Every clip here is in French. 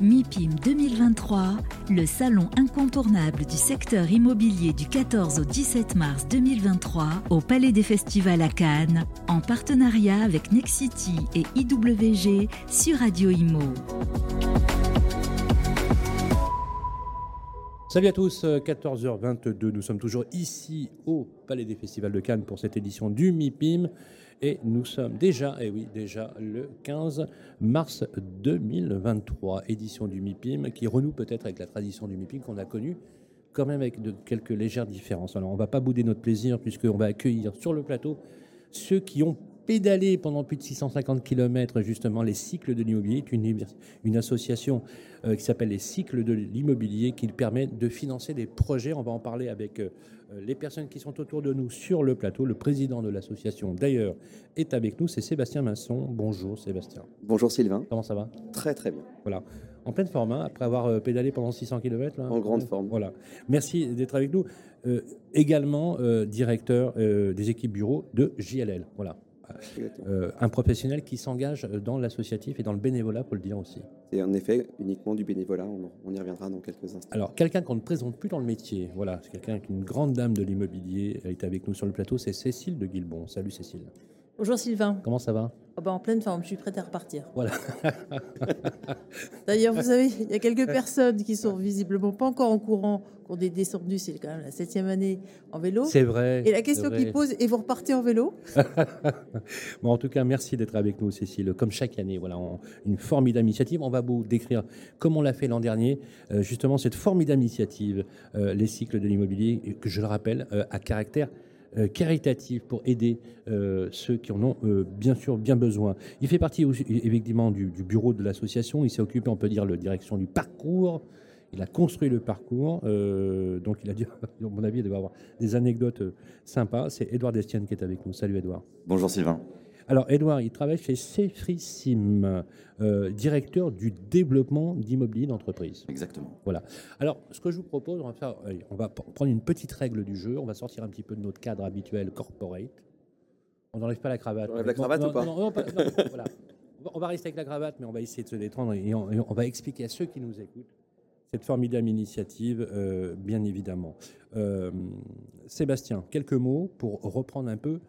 MIPIM 2023, le salon incontournable du secteur immobilier du 14 au 17 mars 2023 au Palais des Festivals à Cannes, en partenariat avec Nexity et IWG sur Radio Imo. Salut à tous, 14h22, nous sommes toujours ici au Palais des Festivals de Cannes pour cette édition du MIPIM. Et nous sommes déjà, et eh oui, déjà le 15 mars 2023, édition du MIPIM, qui renoue peut-être avec la tradition du MIPIM qu'on a connue, quand même avec de quelques légères différences. Alors on ne va pas bouder notre plaisir, puisqu'on va accueillir sur le plateau ceux qui ont pédalé pendant plus de 650 km justement les cycles de l'immobilier, une, une association euh, qui s'appelle les cycles de l'immobilier qui permet de financer des projets. On va en parler avec euh, les personnes qui sont autour de nous sur le plateau. Le président de l'association d'ailleurs est avec nous, c'est Sébastien Masson. Bonjour Sébastien. Bonjour Sylvain. Comment ça va? Très très bien. Voilà. En pleine forme, hein, après avoir euh, pédalé pendant 600 km. en grande forme. Voilà. Merci d'être avec nous. également directeur des équipes bureaux de JLL. Voilà. Euh, un professionnel qui s'engage dans l'associatif et dans le bénévolat, pour le dire aussi. C'est en effet uniquement du bénévolat, on, y reviendra dans quelques instants. Alors, quelqu'un qu'on ne présente plus dans le métier, voilà, c'est quelqu'un qui est une grande dame de l'immobilier, elle est avec nous sur le plateau, c'est Cécile de Guilbon. Salut Cécile. Bonjour Sylvain. Comment ça va? Oh ben, En pleine forme, je suis prête à repartir. Voilà. D'ailleurs, vous savez, il y a quelques personnes qui sont visiblement pas encore en courant, qui ont des descendus, c'est quand même la septième année en vélo. C'est vrai. Et la question qu'ils posent, et vous repartez en vélo? Bon, En tout cas, merci d'être avec nous, Cécile. Comme chaque année, voilà, une formidable initiative. On va vous décrire, comme on l'a fait l'an dernier, euh, justement cette formidable initiative, euh, les cycles de l'immobilier, que je le rappelle, euh, à caractère caritative pour aider euh, ceux qui en ont euh, bien sûr bien besoin. Il fait partie aussi, du, bureau de l'association. Il s'est occupé, on peut dire, de la direction du parcours. Il a construit le parcours, donc il a dit, à mon avis, il doit avoir des anecdotes sympas. C'est Edouard Destienne qui est avec nous. Salut Edouard. Bonjour Sylvain. Alors, Edouard, il travaille chez Cefrissim, euh, directeur du développement d'immobilier d'entreprise. Exactement. Voilà. Alors, ce que je vous propose, on va, faire, on va prendre une petite règle du jeu. On va sortir un petit peu de notre cadre habituel corporate. On n'enlève pas la cravate. On enlève la cravate ou pas, non, voilà. on, va, rester avec la cravate, mais on va essayer de se détendre et on, va expliquer à ceux qui nous écoutent cette formidable initiative, euh, bien évidemment. Euh, Sébastien, quelques mots pour reprendre un peu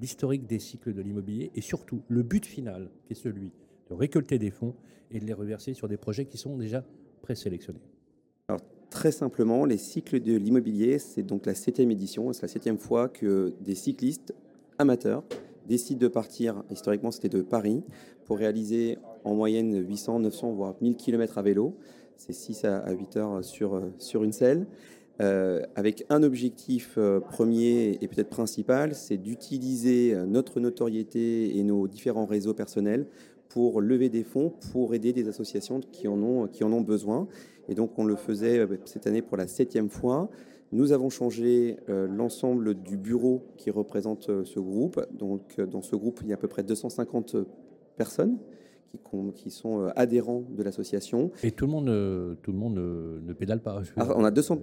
l'historique des cycles de l'immobilier et surtout le but final, qui est celui de récolter des fonds et de les reverser sur des projets qui sont déjà présélectionnés. Alors, très simplement, les cycles de l'immobilier, c'est donc la septième édition, c'est la septième fois que des cyclistes amateurs décident de partir, historiquement c'était de Paris, pour réaliser en moyenne 800, 900, voire 1000 km à vélo. C'est 6 à 8 heures sur, sur une selle. Euh, avec un objectif euh, premier et peut-être principal, c'est d'utiliser euh, notre notoriété et nos différents réseaux personnels pour lever des fonds, pour aider des associations qui en ont, qui en ont besoin. Et donc on le faisait cette année pour la septième fois. Nous avons changé l'ensemble du bureau qui représente ce groupe. Donc dans ce groupe, il y a à peu près 250 personnes qui, sont euh, adhérents de l'association. Et tout le monde, euh, tout le monde ne, pédale pas On a 200,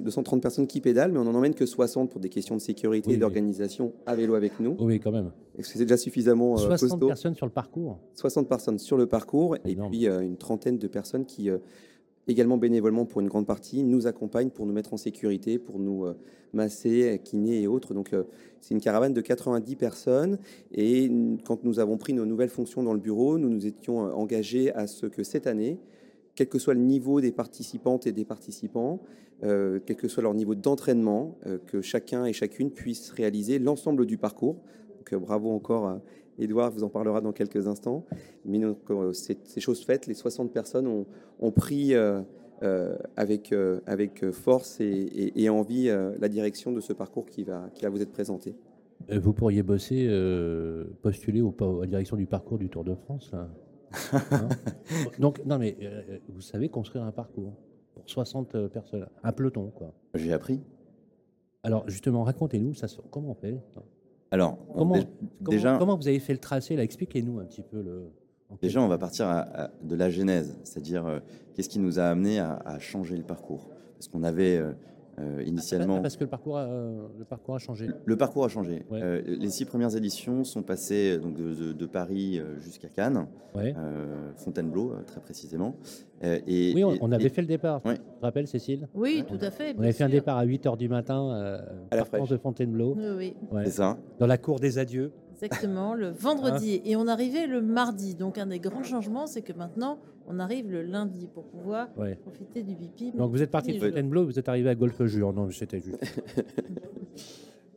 230 personnes qui pédalent, mais on n'en emmène que 60 pour des questions de sécurité et d'organisation à vélo avec nous. Oui, quand même. Est-ce que c'est déjà suffisamment 60 euh, personnes sur le parcours 60 personnes sur le parcours, et puis une trentaine de personnes qui également bénévolement pour une grande partie, nous accompagnent pour nous mettre en sécurité, pour nous euh, masser, kiné et autres. Donc euh, c'est une caravane de 90 personnes. Et quand nous avons pris nos nouvelles fonctions dans le bureau, nous nous étions euh, engagés à ce que cette année, quel que soit le niveau des participantes et des participants, quel que soit leur niveau d'entraînement, que chacun et chacune puisse réaliser l'ensemble du parcours. Donc bravo encore Edouard vous en parlera dans quelques instants. Mais euh, ces choses faites, les 60 personnes ont, pris euh, euh, avec, avec force et, envie la direction de ce parcours qui va, qui va vous être présenté. Vous pourriez bosser, postuler au, à la direction du parcours du Tour de France hein Donc, non, mais vous savez construire un parcours pour 60 personnes, un peloton, quoi. J'ai appris. Alors, justement, racontez-nous, ça, comment on fait alors, comment, déjà, comment vous avez fait le tracé là? Expliquez-nous un petit peu le. Déjà, on va partir de la genèse, c'est-à-dire euh, qu'est-ce qui nous a amené à, changer le parcours? Parce qu'on avait euh, Euh, initialement, Parce que le parcours a, le parcours a changé. le parcours a changé. Ouais. Euh, les six premières éditions sont passées donc, de, de- de Paris euh, jusqu'à Cannes, Ouais. euh, Fontainebleau euh, très précisément. Euh, et, Oui, on, et- on avait et- fait le départ. Ouais. Tu te rappelles, Cécile? Oui, tout à fait. On avait fait un départ à 8h du matin euh, À la fraîche. de Fontainebleau, Oui, oui, ouais, C'est ça. dans la cour des adieux. Exactement, le vendredi. Et on arrivait le mardi. Donc, un des grands changements, c'est que maintenant, on arrive le lundi pour pouvoir Ouais. profiter du BIPIM. Donc vous êtes parti de. Fontainebleau, vous êtes arrivé à Golfe Jure. Non, c'était juste.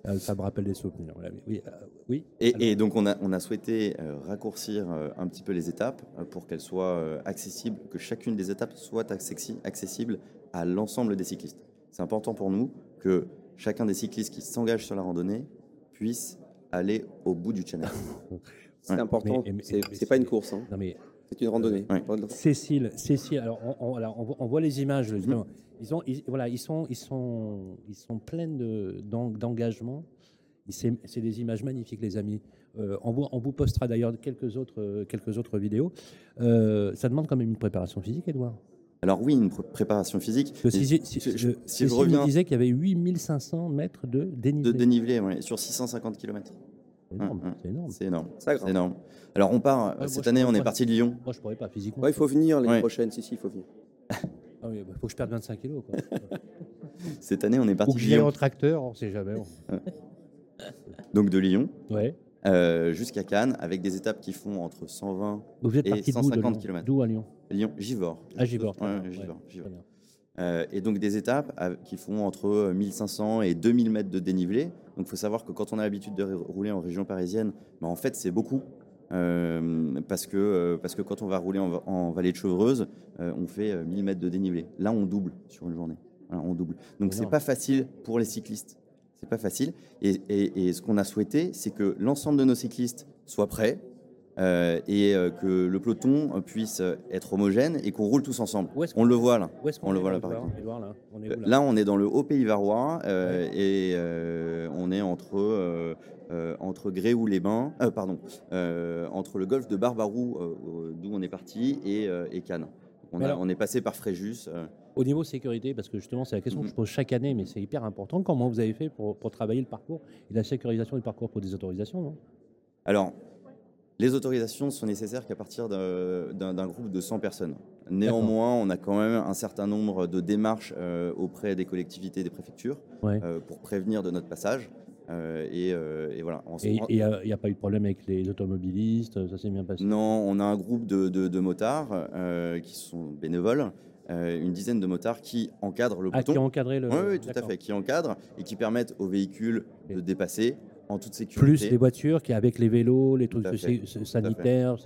Euh, Ça me rappelle des souvenirs. Oui, euh, oui. Et, donc on a, on a souhaité euh, raccourcir euh, un petit peu les étapes euh, pour qu'elles soient euh, accessibles, que chacune des étapes soit accessi- accessible à l'ensemble des cyclistes. C'est important pour nous que chacun des cyclistes qui s'engagent sur la randonnée puisse aller au bout du challenge. C'est Ouais. important, c'est pas une course, hein. non mais c'est une randonnée. Ouais. Cécile, Cécile. Alors on, on- alors, on voit- les images. justement. Ils ont, ils- voilà, ils sont, ils sont, ils sont d'en- d'engagement. C'est des images magnifiques, les amis. Euh, on, vous, on vous postera d'ailleurs quelques autres, euh, quelques autres vidéos. Euh, ça demande quand même une préparation physique, Edouard. Alors oui, une pr- préparation physique. Parce que si, j'ai- si- je- si je reviens disait qu'il y avait 8500 mètres de dénivelé. de dénivelé ouais, sur 650 km, C'est énorme. Hum, hum. c'est énorme. c'est énorme. Grimpe. énorme. Alors on part, cette année on est parti de Lyon. Moi, je pourrais pas physiquement. Ouais, il faut venir l'année Ouais. prochaine, si, si, il faut venir. Ah oui, bah, faut que je perde 25 kilos. Quoi. Cette année on est Ou parti que de Lyon. en tracteur, on sait jamais. Donc de Lyon Ouais. Euh, jusqu'à Cannes avec des étapes qui font entre 120 Vous êtes Et parti d'où de 150 Lyon kilomètres. D'où à Lyon Lyon, Givors. À Givors. Ouais. Euh, et donc des étapes à- qui font entre 1500 et 2000 mètres de dénivelé. Donc il faut savoir que quand on a l'habitude de rouler en région parisienne, bah, en fait c'est beaucoup. Euh, parce, que, euh, parce que quand on va rouler en, va- en vallée de Chevreuse, on fait euh, 1000 mètres de dénivelé. Là on double sur une journée. Voilà, on double. Donc c'est pas facile pour les cyclistes. C'est pas facile. Et, et- et ce qu'on a souhaité, c'est que l'ensemble de nos cyclistes soient prêts. euh, et euh, que le peloton puisse euh, être homogène et qu'on roule tous ensemble. On le voit là. Où est-ce qu'on On le voit là, par exemple. Edouard, là? On est où, là, Là, on est dans le haut pays varois euh, et on est entre, entre Gréoux-les-Bains, pardon, entre le golfe de Barbarou, d'où on est parti, et, et Cannes. A- on est passé par Fréjus. Au niveau sécurité, parce que justement, c'est la question que Mhm. je pose chaque année, mais c'est hyper important. Comment vous avez fait pour, pour travailler le parcours et la sécurisation du parcours pour des autorisations non? Alors, les autorisations sont nécessaires qu'à partir d'un groupe de 100 personnes. Néanmoins, on a quand même un certain nombre de démarches euh, auprès des collectivités des préfectures Ouais. euh, pour prévenir de notre passage. Euh, et, euh, et voilà. Il n'y a, pas eu de problème avec les automobilistes, ça s'est bien passé? Non, on a un groupe de, de- de motards euh, qui sont bénévoles, euh, une dizaine de motards qui encadrent le Ah, qui peloton. encadré le. Oui, oui, tout à fait, qui encadrent et qui permettent aux véhicules de dépasser en toute sécurité. Plus les voitures qui avec les vélos, les trucs sanitaires,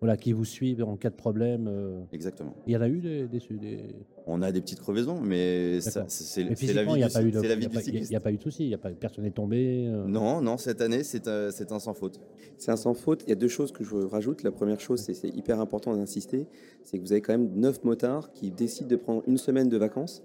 voilà, qui vous suivent en cas de problème. euh. Exactement. Il y en a eu des. des, des- On a des petites crevaisons, mais c'est la vie il n'y a du, pas eu de. c'est la il y a du pas- il y a- cycliste. il y a pas eu de souci, il y a pas, personne n'est tombé. euh. Non, non, cette année, c'est un, c'est un sans faute. C'est un sans faute. Il y a deux choses que je rajoute. La première chose, c'est hyper important d'insister, c'est que vous avez quand même neuf motards qui décident de prendre une semaine de vacances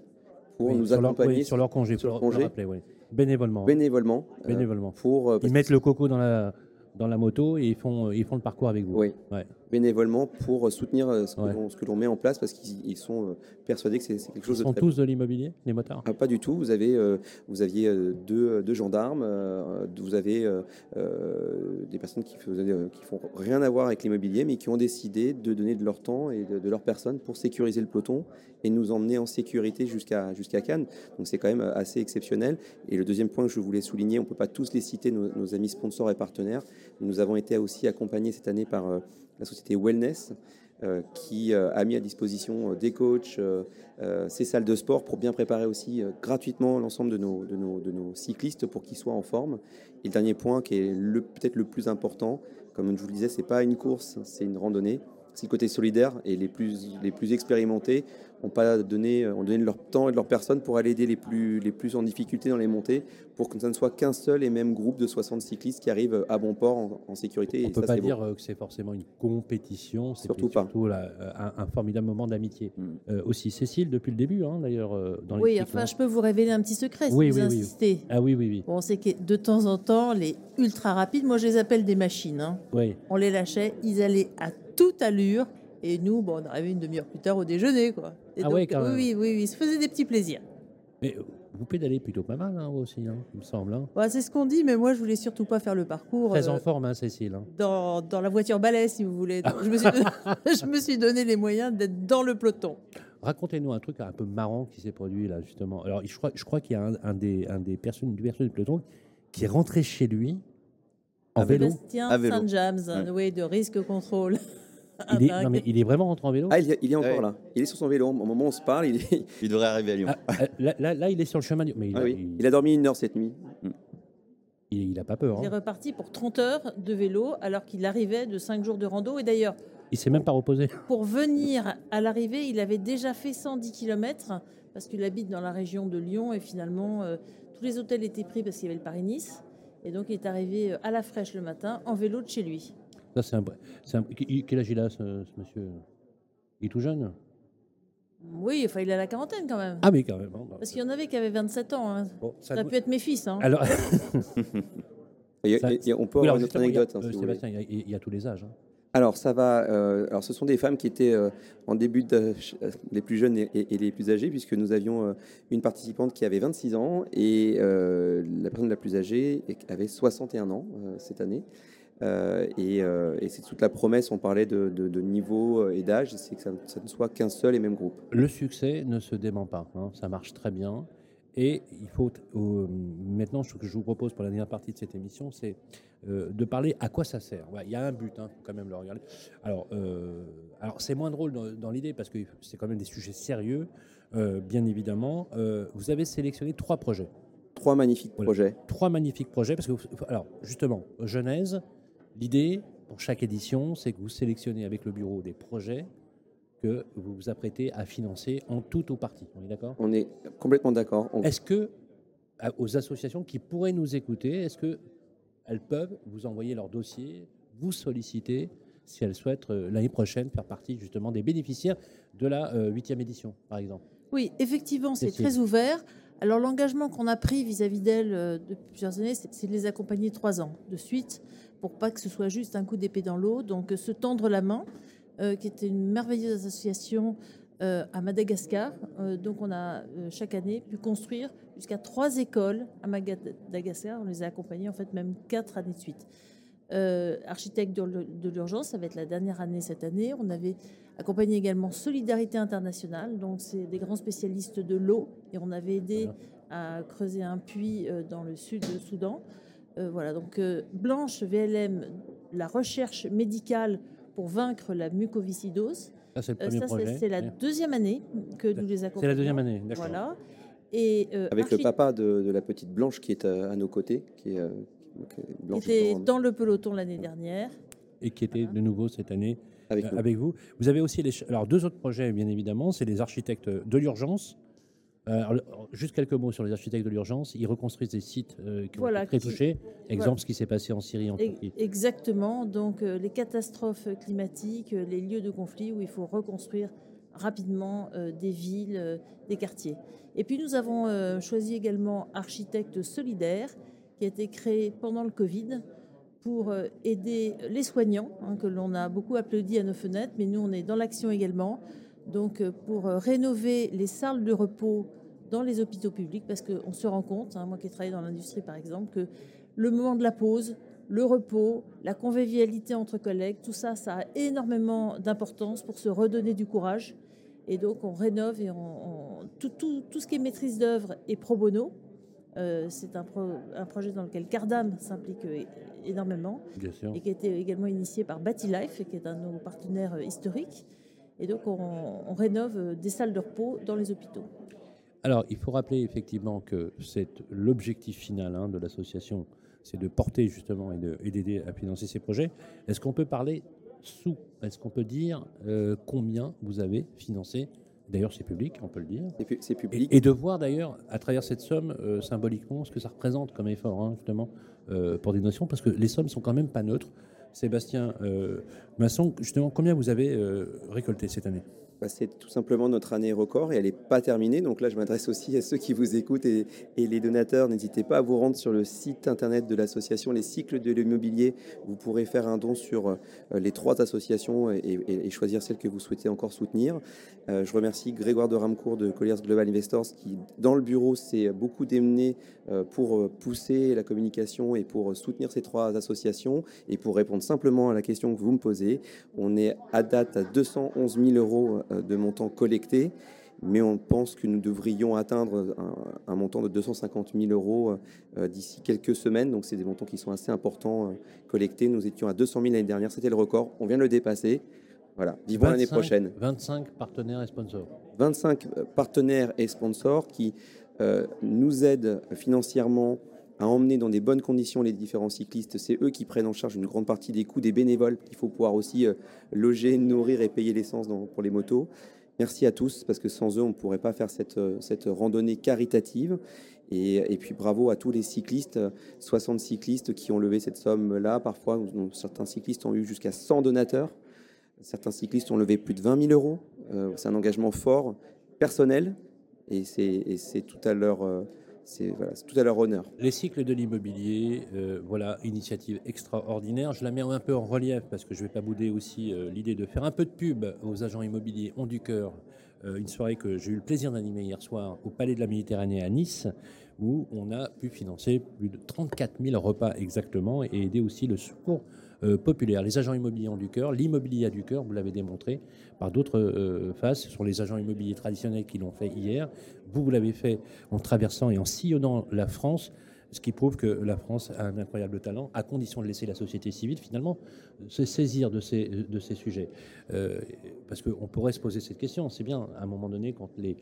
pour Oui, nous sur leur, accompagner oui, sur leur congé, sur pour leur le congé. rappeler, oui. Bénévolement. bénévolement. euh, bénévolement. pour, euh, Ils mettent le coco dans la, dans la moto et ils font, ils font le parcours avec vous. Oui. Ouais. Bénévolement pour soutenir euh, ce que Ouais. l'on- met en place parce qu'ils ils sont euh, persuadés que c'est quelque Ils chose de sont très tous de l'immobilier, les motards Ah, pas du tout. Vous avez, euh, vous aviez euh, deux, deux gendarmes. euh, vous avez euh, euh, des personnes qui, euh, qui font rien à voir avec l'immobilier, mais qui ont décidé de donner de leur temps et de, de leur personne pour sécuriser le peloton et nous emmener en sécurité jusqu'à jusqu'à Cannes. Donc c'est quand même euh, assez exceptionnel. Et le deuxième point que je voulais souligner, on peut pas tous les citer, nos, nos amis sponsors et partenaires. Nous avons été aussi accompagnés cette année par euh, la société Wellness. euh, qui euh, a mis à disposition euh, des coachs, ces salles de sport pour bien préparer aussi gratuitement l'ensemble de nos, cyclistes pour qu'ils soient en forme. Et le dernier point qui est peut-être le plus important, comme je vous le disais, c'est pas une course, c'est une randonnée. C'est le côté solidaire et les plus, les plus expérimentés ont pas donné, ont donné de leur temps et de leur personne pour aller aider les plus, les plus en difficulté dans les montées, pour que ça ne soit qu'un seul et même groupe de 60 cyclistes qui arrivent à bon port en, en sécurité. On et peut ça, pas c'est beau. dire euh, que c'est forcément une compétition, c'est Surtout pas. surtout là, euh, un, un formidable moment d'amitié. Mm. Euh, aussi Cécile depuis le début, hein, d'ailleurs, dans Oui, enfin, hein. je peux vous révéler un petit secret si Oui, vous oui, oui. insistez. Ah oui, oui, oui. Bon, on sait que de temps en temps, les ultra rapides, moi je les appelle des machines. hein. oui. On les lâchait, ils allaient à toute allure. Et nous, bon, on arrivait une demi-heure plus tard au déjeuner. Quoi. Et Ah donc, ouais, quand même. oui, oui, oui, oui, ils se faisaient des petits plaisirs. Mais vous pédalez plutôt pas mal hein, vous aussi, hein, il me semble. hein. Bah, c'est ce qu'on dit, mais moi, je voulais surtout pas faire le parcours Très euh, en forme, hein, Cécile. hein. dans, dans la voiture balai, si vous voulez. Donc, je, me suis, je me suis donné les moyens d'être dans le peloton. Racontez-nous un truc un peu marrant qui s'est produit là, justement. Alors, je crois, je crois qu'il y a un, un des, un des personnes, une personne du peloton qui est rentré chez lui en vélo. Sébastien À vélo. Saint-James, Ouais. oui, de risque contrôle. Il est, non, mais il est vraiment rentré en vélo? Ah, il, est- il est encore Ouais. là. Il est sur son vélo. Au moment où on se parle, il, est- Il devrait arriver à Lyon. Ah, ah, là, là- là, il est sur le chemin. du- Mais il, Ah a, oui. il, il a dormi une heure cette nuit. il- il a pas peur. Il est hein. reparti pour 30 heures de vélo alors qu'il arrivait de 5 jours de rando. Et d'ailleurs, Il s'est même pas reposé. pour venir à l'arrivée, il avait déjà fait 110 km parce qu'il habite dans la région de Lyon et finalement euh, tous les hôtels étaient pris parce qu'il y avait le Paris-Nice. Et donc il est arrivé euh, à la fraîche le matin en vélo de chez lui. Ça, c'est un, Quel âge il a, ce, ce monsieur? Il est tout jeune? Oui, enfin il a la quarantaine quand même. Ah, mais quand même. hein. Parce qu'il y en avait qui avaient 27 ans. hein. Bon, ça Ça aurait doit- pu être mes fils. hein. Alors, Et- et- Ça- et on peut oui, avoir une autre il y a- anecdote. hein, si euh, voulez. Sébastien, il y, a, il y a tous les âges. hein. Alors, ça va. euh, alors, ce sont des femmes qui étaient euh, en début de, euh, les plus jeunes et, et- les plus âgées, puisque nous avions euh, une participante qui avait 26 ans et euh, la personne la plus âgée avait 61 ans euh, cette année. Euh, et euh, et c'est toute la promesse, on parlait de, de- de niveau euh, et d'âge, c'est que ça, ça ne soit qu'un seul et même groupe. Le succès ne se dément pas. hein. Ça marche très bien. Et il faut euh, maintenant, ce que je vous propose pour la dernière partie de cette émission, c'est euh, de parler à quoi ça sert. Ouais, Il y a un but, faut quand même le regarder. Alors, euh, alors c'est moins drôle dans, dans l'idée parce que c'est quand même des sujets sérieux, bien évidemment. Vous avez sélectionné trois projets, Trois magnifiques Voilà. projets. trois magnifiques projets parce que, alors justement, Genèse, l'idée pour chaque édition, c'est que vous sélectionnez avec le bureau des projets que vous vous apprêtez à financer en tout ou partie. On est d'accord? On est complètement d'accord. On- est-ce que aux associations qui pourraient nous écouter, est-ce que elles peuvent vous envoyer leur dossier, vous solliciter si elles souhaitent euh, l'année prochaine faire partie justement des bénéficiaires de la euh, huitième édition, par exemple? Oui, effectivement, c'est très ouvert. Alors l'engagement qu'on a pris vis-à-vis d'elles euh, depuis plusieurs années, c'est c'est de les accompagner trois ans de suite pour pas que ce soit juste un coup d'épée dans l'eau. Donc euh, se tendre la main, euh, qui était une merveilleuse association euh, à Madagascar. Euh, donc on a chaque année pu construire jusqu'à trois écoles à Madagascar. On les a accompagnés en fait même quatre années de suite. Architecte de l'ur- de l'urgence, ça va être la dernière année cette année. On avait accompagné également Solidarité Internationale, donc c'est des grands spécialistes de l'eau, et on avait aidé à creuser un puits dans le sud de Soudan. Euh, voilà, donc euh, Blanche VLM, la recherche médicale pour vaincre la mucoviscidose. Ça, c'est le Euh, premier ça, c'est- projet. c'est la deuxième année que nous les accompagnons. C'est la deuxième année, d'accord. Voilà. Et euh, avec le papa de, de la petite Blanche qui est à, à nos côtés, qui est, Blanche était dans le peloton l'année dernière. Et qui était de nouveau cette année avec euh, vous. Vous avez aussi les, alors deux autres projets, bien évidemment, c'est les architectes de l'urgence. Euh, alors, juste quelques mots sur les architectes de l'urgence. Ils reconstruisent des sites euh, qui Voilà, ont été très touchés. Exemple, ce qui s'est passé en Syrie, en Turquie. Exactement. Donc, euh, les catastrophes climatiques, euh, les lieux de conflit où il faut reconstruire rapidement des villes, des quartiers. Et puis, nous avons choisi également Architectes Solidaires, qui a été créé pendant le Covid pour aider les soignants, hein, que l'on a beaucoup applaudi à nos fenêtres, mais nous, on est dans l'action également. Donc, pour rénover les salles de repos dans les hôpitaux publics, parce qu'on se rend compte, hein, moi qui ai travaillé dans l'industrie par exemple, que le moment de la pause, le repos, la convivialité entre collègues, tout ça, ça a énormément d'importance pour se redonner du courage. Et donc, on rénove et on, on- tout, tout- tout ce qui est maîtrise d'œuvre est pro bono. Euh, c'est un, pro- un projet dans lequel Cardam s'implique euh, énormément et qui a été également initié par Life, qui est un de nos partenaires euh, historiques. Et donc, on, on rénove des salles de repos dans les hôpitaux. Alors, il faut rappeler effectivement que c'est l'objectif final hein, de l'association, c'est de porter justement et de- et d'aider à financer ces projets. Est-ce qu'on peut parler sous? Est-ce qu'on peut dire euh, combien vous avez financé? D'ailleurs, c'est public, on peut le dire. C'est Et, public. et de voir d'ailleurs, à travers cette somme, euh, symboliquement, ce que ça représente comme effort, hein, justement, euh, pour des notions, parce que les sommes sont quand même pas neutres. Sébastien Masson, justement, combien vous avez récolté cette année? C'est tout simplement notre année record et elle n'est pas terminée. Donc là, je m'adresse aussi à ceux qui vous écoutent et, les donateurs. N'hésitez pas à vous rendre sur le site internet de l'association Les Cycles de l'Immobilier. Vous pourrez faire un don sur euh, les trois associations et, choisir celle que vous souhaitez encore soutenir. Euh, je remercie Grégoire de Ramcourt de Colliers Global Investors qui, dans le bureau, s'est beaucoup démené euh, pour pousser la communication et pour soutenir ces trois associations. Et pour répondre simplement à la question que vous me posez, on est à date à 211 000 euros de montants collectés, mais on pense que nous devrions atteindre un, montant de 250 000 euros euh, d'ici quelques semaines. Donc, c'est des montants qui sont assez importants euh, collectés. Nous étions à 200 000 l'année dernière, c'était le record. On vient de le dépasser. Voilà, vivons l'année prochaine. 25 partenaires et sponsors. 25 partenaires et sponsors qui nous aident financièrement à emmener dans des bonnes conditions les différents cyclistes. C'est eux qui prennent en charge une grande partie des coûts des bénévoles qu'il faut pouvoir aussi euh, loger, nourrir et payer l'essence pour les motos. Merci à tous, parce que sans eux, on ne pourrait pas faire cette, euh, cette randonnée caritative. Et, puis bravo à tous les cyclistes, 60 cyclistes qui ont levé cette somme-là. Parfois, certains cyclistes ont eu jusqu'à 100 donateurs. Certains cyclistes ont levé plus de 20 000 euros. Euh, c'est un engagement fort, personnel, et c'est tout à leur c'est tout à leur honneur. Les cycles de l'immobilier, euh, voilà, initiative extraordinaire. Je la mets un peu en relief parce que je ne vais pas bouder aussi euh, l'idée de faire un peu de pub aux agents immobiliers ont du cœur. Euh, une soirée que j'ai eu le plaisir d'animer hier soir au Palais de la Méditerranée à Nice, où on a pu financer plus de 34 000 repas exactement et aider aussi le secours populaire. Les agents immobiliers ont du cœur, l'immobilier a du cœur, vous l'avez démontré par d'autres euh, phases. Ce sont les agents immobiliers traditionnels qui l'ont fait hier. Vous, l'avez fait en traversant et en sillonnant la France ce qui prouve que la France a un incroyable talent, à condition de laisser la société civile finalement se saisir de ces, de ces sujets. Euh, parce qu'on pourrait se poser cette question, c'est bien à un moment donné quand les,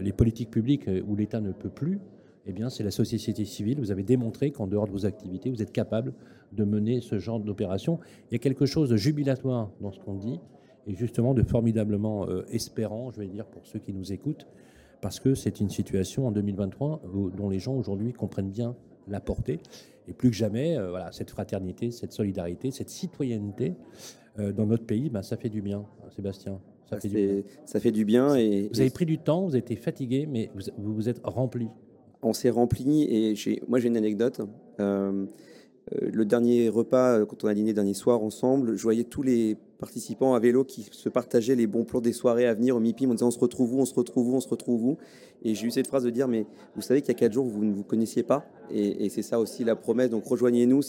les politiques publiques où l'État ne peut plus, eh bien, c'est la société civile. Vous avez démontré qu'en dehors de vos activités, vous êtes capable de mener ce genre d'opération. Il y a quelque chose de jubilatoire dans ce qu'on dit et justement de formidablement euh, espérant, je vais dire, pour ceux qui nous écoutent, parce que c'est une situation en 2023 dont les gens aujourd'hui comprennent bien la portée. Et plus que jamais, euh, voilà, cette fraternité, cette solidarité, cette citoyenneté euh, dans notre pays, ben, ça fait du bien, Sébastien. Ça, fait, du bien. ça fait du bien. Et, vous avez pris du temps, vous avez été fatigué, mais vous vous, êtes rempli on s'est rempli et moi j'ai une anecdote. Euh, euh, le dernier repas, euh, quand on a dîné dernier soir ensemble, je voyais tous les participants à vélo qui se partageaient les bons plans des soirées à venir au MIPIM en disant on se retrouve où, on se retrouve où, on se retrouve où. Et j'ai eu cette phrase de dire mais vous savez qu'il y a quatre jours vous ne vous connaissiez pas et, c'est ça aussi la promesse. Donc rejoignez-nous.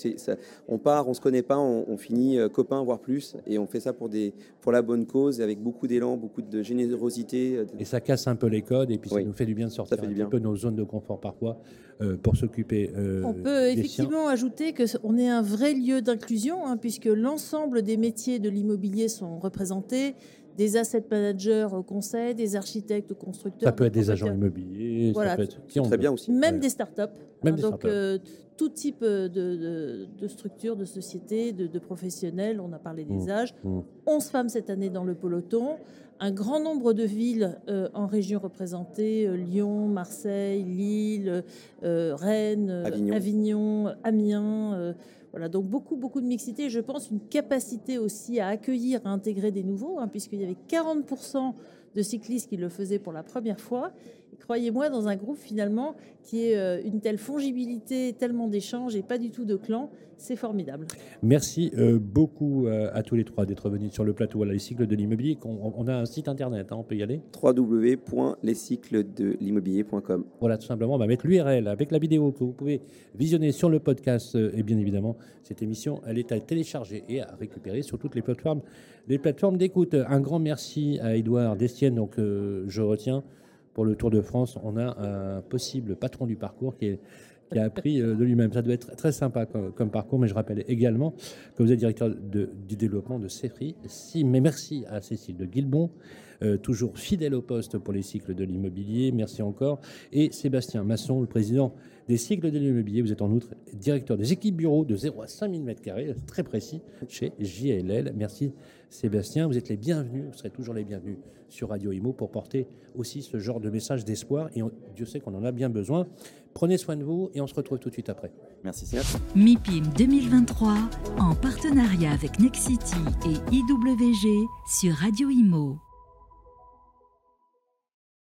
on part, on se connaît pas, on, finit euh, copains voire plus et on fait ça pour des pour la bonne cause avec beaucoup d'élan, beaucoup de générosité. Euh, et ça casse un peu les codes et puis ça nous fait du bien de sortir un peu nos zones de confort parfois euh, pour s'occuper. on peut effectivement ajouter que on est un vrai lieu d'inclusion hein, puisque l'ensemble des métiers de l'immobilier sont représentés des asset managers au conseil, des architectes au constructeurs. Ça peut être des agents immobiliers, voilà. ça peut être très bien aussi. Même des startups. Même hein, donc euh, tout type de, de, de structures, de sociétés, de, professionnels. On a parlé des mmh. âges. 11 mmh. femmes cette année dans le peloton. Un grand nombre de villes euh, en région représentées euh, Lyon, Marseille, Lille, Rennes, Avignon, Avignon Amiens. Voilà, donc beaucoup, beaucoup de mixité. Je pense une capacité aussi à accueillir, à intégrer des nouveaux, hein, puisqu'il y avait 40% de cyclistes qui le faisaient pour la première fois. Croyez-moi, dans un groupe finalement qui est euh, une telle fongibilité, tellement d'échanges et pas du tout de clan, c'est formidable. Merci euh, beaucoup euh, à tous les trois d'être venus sur le plateau. Voilà, les cycles de l'immobilier. On, a un site internet, hein, on peut y aller? www.lescyclesdelimmobilier.com. Voilà, tout simplement, on va mettre l'URL avec la vidéo que vous pouvez visionner sur le podcast. et bien évidemment, cette émission, elle est à télécharger et à récupérer sur toutes les plateformes, les plateformes d'écoute. Un grand merci à Edouard Destienne, donc je retiens pour le Tour de France, on a un possible patron du parcours qui, a appris euh, de lui-même. Ça doit être très sympa comme, parcours, mais je rappelle également que vous êtes directeur du développement de CEFRI. Si, mais merci à Cécile de Guilbon, euh, toujours fidèle au poste pour les cycles de l'immobilier. Merci encore. Et Sébastien Masson, le président des cycles de l'immobilier. Vous êtes en outre directeur des équipes bureaux de 0 à 5000 m2, très précis, chez JLL. Merci Sébastien. Vous êtes les bienvenus, vous serez toujours les bienvenus sur Radio Imo pour porter aussi ce genre de message d'espoir. Et Dieu sait qu'on en a bien besoin. Prenez soin de vous et on se retrouve tout de suite après. Merci Sébastien. MIPIM 2023 en partenariat avec Nexity et IWG sur Radio Imo.